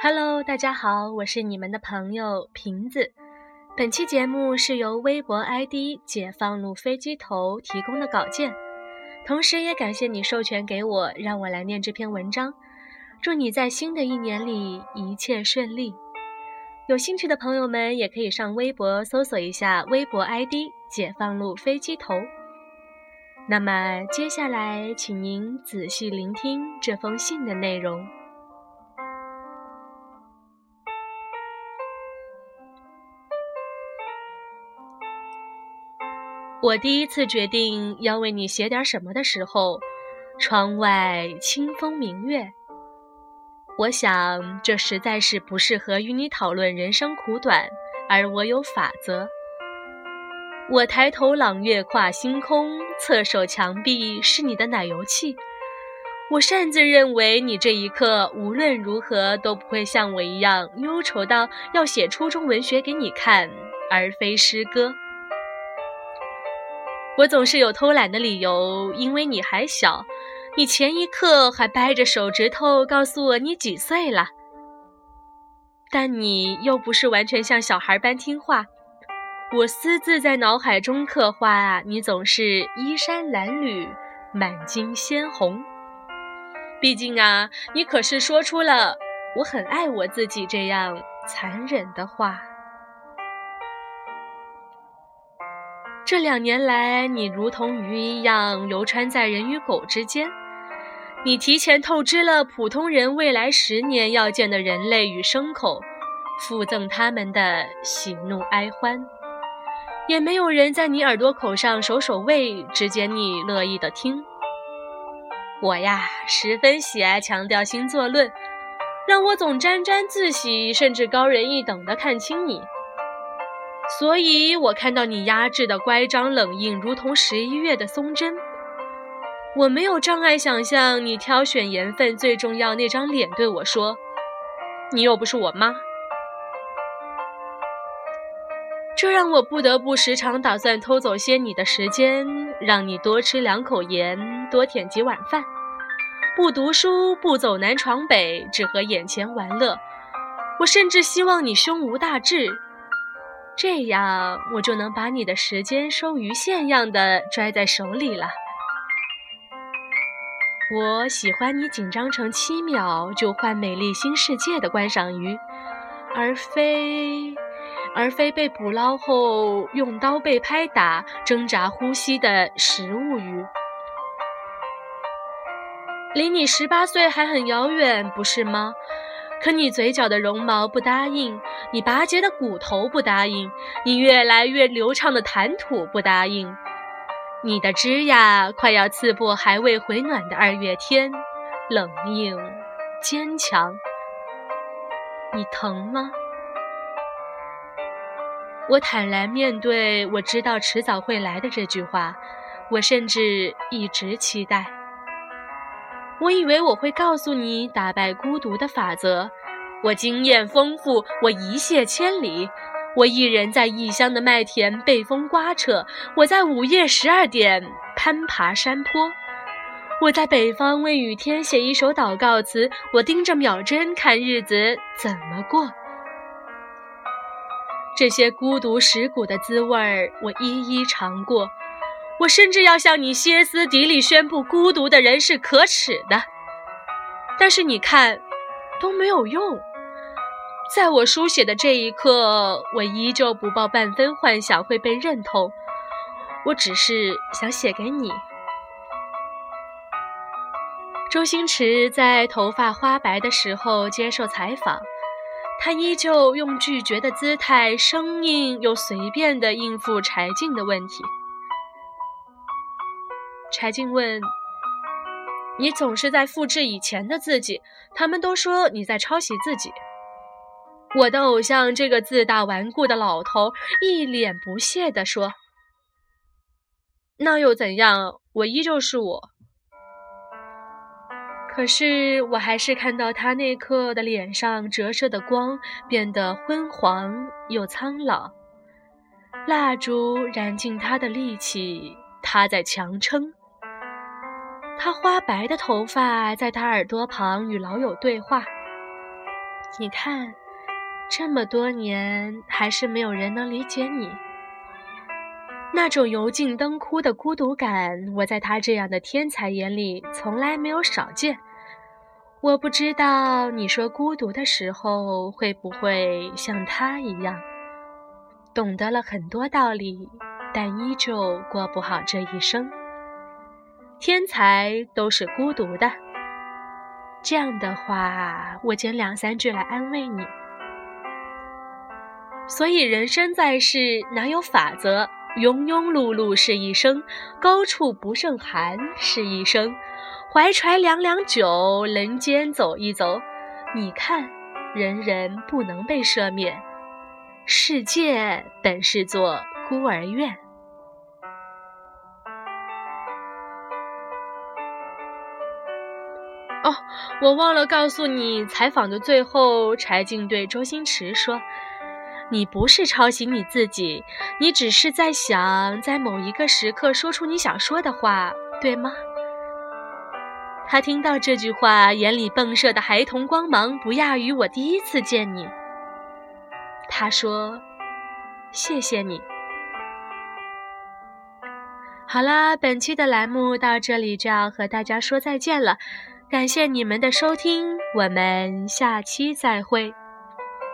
Hello，大家好，我是你们的朋友瓶子。本期节目是由微博 ID“ 解放路飞机头”提供的稿件，同时也感谢你授权给我，让我来念这篇文章。祝你在新的一年里一切顺利。有兴趣的朋友们也可以上微博搜索一下微博 ID“ 解放路飞机头”。那么接下来，请您仔细聆听这封信的内容。我第一次决定要为你写点什么的时候，窗外清风明月。我想这实在是不适合与你讨论人生苦短，而我有法则。我抬头朗月跨星空，侧手墙壁是你的奶油器。我擅自认为你这一刻无论如何都不会像我一样忧愁到要写初中文学给你看，而非诗歌。我总是有偷懒的理由，因为你还小，你前一刻还掰着手指头告诉我你几岁了。但你又不是完全像小孩般听话，我私自在脑海中刻画你总是衣衫褴褛、满襟鲜红。毕竟啊，你可是说出了“我很爱我自己”这样残忍的话。这两年来，你如同鱼一样流穿在人与狗之间。你提前透支了普通人未来十年要见的人类与牲口，附赠他们的喜怒哀欢。也没有人在你耳朵口上守守卫，只见你乐意的听。我呀，十分喜爱强调星座论，让我总沾沾自喜，甚至高人一等的看清你。所以我看到你压制的乖张冷硬，如同十一月的松针。我没有障碍想象你挑选盐分最重要那张脸对我说：“你又不是我妈。”这让我不得不时常打算偷走些你的时间，让你多吃两口盐，多舔几碗饭，不读书，不走南闯北，只和眼前玩乐。我甚至希望你胸无大志。这样，我就能把你的时间收鱼线样的拽在手里了。我喜欢你紧张成七秒就换美丽新世界的观赏鱼，而非而非被捕捞后用刀被拍打、挣扎呼吸的食物鱼。离你十八岁还很遥远，不是吗？可你嘴角的绒毛不答应，你拔节的骨头不答应，你越来越流畅的谈吐不答应，你的枝桠快要刺破还未回暖的二月天，冷硬坚强。你疼吗？我坦然面对我知道迟早会来的这句话，我甚至一直期待。我以为我会告诉你打败孤独的法则。我经验丰富，我一泻千里。我一人在异乡的麦田被风刮扯，我在午夜十二点攀爬山坡。我在北方为雨天写一首祷告词。我盯着秒针看日子怎么过。这些孤独蚀骨的滋味儿，我一一尝过。我甚至要向你歇斯底里宣布，孤独的人是可耻的。但是你看，都没有用。在我书写的这一刻，我依旧不抱半分幻想会被认同。我只是想写给你。周星驰在头发花白的时候接受采访，他依旧用拒绝的姿态，生硬又随便地应付柴静的问题。柴静问：“你总是在复制以前的自己，他们都说你在抄袭自己。”我的偶像这个自大顽固的老头一脸不屑地说：“那又怎样？我依旧是我。”可是我还是看到他那刻的脸上折射的光变得昏黄又苍老，蜡烛燃尽他的力气，他在强撑。他花白的头发在他耳朵旁与老友对话。你看，这么多年还是没有人能理解你。那种油尽灯枯的孤独感，我在他这样的天才眼里从来没有少见。我不知道你说孤独的时候，会不会像他一样，懂得了很多道理，但依旧过不好这一生。天才都是孤独的。这样的话，我捡两三句来安慰你。所以人生在世，哪有法则？庸庸碌碌是一生，高处不胜寒是一生。怀揣两两酒，人间走一走。你看，人人不能被赦免，世界本是座孤儿院。哦，我忘了告诉你，采访的最后，柴静对周星驰说：“你不是抄袭你自己，你只是在想，在某一个时刻说出你想说的话，对吗？”他听到这句话，眼里迸射的孩童光芒不亚于我第一次见你。他说：“谢谢你。”好啦，本期的栏目到这里就要和大家说再见了，感谢你们的收听，我们下期再会。